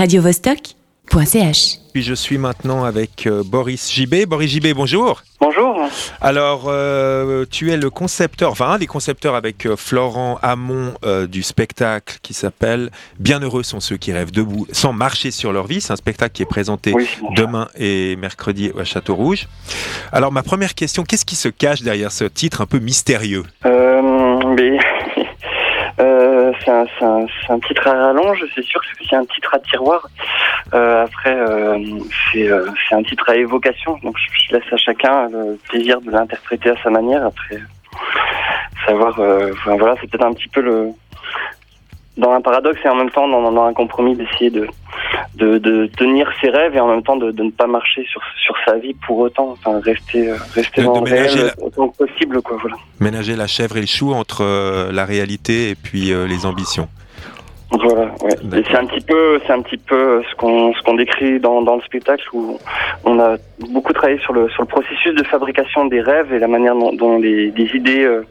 radiovostok.ch. Puis je suis maintenant avec euh, Boris Gibé. Boris Gibé, bonjour. Bonjour. Alors, euh, tu es le concepteur, enfin un des concepteurs avec euh, Florent Hamon euh, du spectacle qui s'appelle Bienheureux sont ceux qui rêvent debout sans marcher sur leur vie. C'est un spectacle qui est présenté Oui, demain et mercredi à Château Rouge. Alors, ma première question, qu'est-ce qui se cache derrière ce titre un peu mystérieux? Mais c'est un, un, un titre à rallonge, c'est sûr que c'est un titre à tiroir. Euh, après, euh, c'est euh, un titre à évocation, donc je, laisse à chacun le plaisir de l'interpréter à sa manière. Après, savoir, euh, voilà, c'est peut-être un petit peu le dans un paradoxe et en même temps dans, dans un compromis d'essayer de, de, de tenir ses rêves et en même temps de, de ne pas marcher sur, sur sa vie pour autant, enfin rester, euh, rester De- dans le réel autant que possible, quoi, voilà. Ménager la chèvre et le chou entre euh, la réalité et puis euh, les ambitions. Voilà, ouais. Et D'accord. c'est un petit peu, c'est un petit peu ce qu'on ce qu'on décrit dans, dans le spectacle où on a beaucoup travaillé sur le sur le processus de fabrication des rêves et la manière dont, dont les, les idées euh,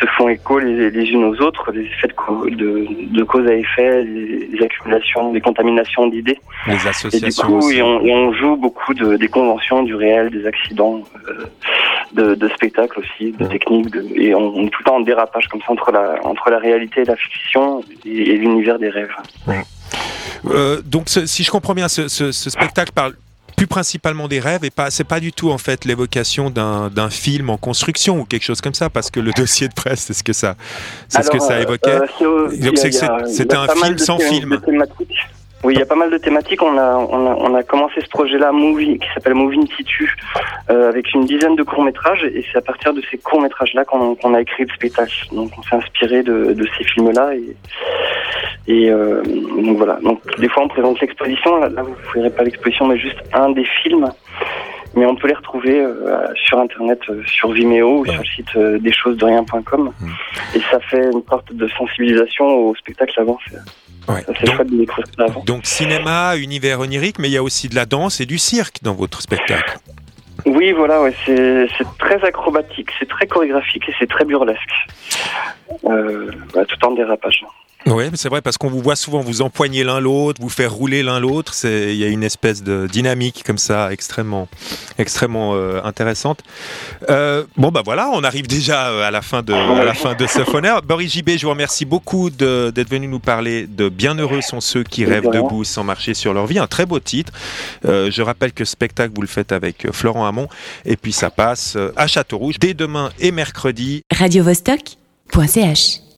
se font écho les, les unes aux autres, les effets de, de, de cause à effet, les, les accumulations, les contaminations d'idées. Les Et du associations coup, aussi. et on, et on joue beaucoup de, des conventions, du réel, des accidents, euh, de, de spectacles aussi, de techniques, et on, on est tout le temps en dérapage comme ça entre la entre la réalité et la fiction et, et l'univers des rêves. Euh, donc, ce- si je comprends bien, ce, ce- ce spectacle parle plus principalement des rêves et pas, c'est pas du tout en fait l'évocation d'un, film en construction ou quelque chose comme ça, parce que le dossier de presse, c'est ce que ça, c'est ce que ça euh, évoquait. euh, Donc c'était un film sans film. Oui, il y a pas mal de thématiques. On a, on a, on a commencé ce projet-là, Movie, qui s'appelle Movie in Situ, euh, avec une dizaine de courts-métrages, et c'est à partir de ces courts-métrages-là qu'on qu'on a écrit le spectacle. Donc, on s'est inspiré de, de ces films-là, et, et euh, donc voilà. Donc, des fois, on présente l'exposition. Là, là, vous ne verrez pas l'exposition, mais juste un des films. Mais on peut les retrouver euh, sur Internet, euh, sur Vimeo ou Ouais. sur le site euh, deschosesderien.com. Mhm. Et ça fait une sorte de sensibilisation au spectacle avant. C'est Ouais. c'est Donc, chouette de découvrir ça avant. donc cinéma, univers onirique, mais il y a aussi de la danse et du cirque dans votre spectacle. Oui, voilà, ouais, c'est c'est très acrobatique, c'est très chorégraphique et c'est très burlesque. Euh, ouais, tout en dérapage. Oui, c'est vrai parce qu'on vous voit souvent vous empoigner l'un l'autre, vous faire rouler l'un l'autre. C'est il y a une espèce de dynamique comme ça extrêmement, extrêmement euh, intéressante. Euh, bon bah voilà, on arrive déjà euh, à la fin de à la fin de ce phonère. Boris JB, je vous remercie beaucoup de- d'être venu nous parler de Bienheureux sont ceux qui rêvent debout sans marcher sur leur vie. Un très beau titre. Euh, je rappelle que ce spectacle vous le faites avec euh, Florent Hamon et puis ça passe euh, à Château Rouge dès demain et mercredi radiovostok.ch.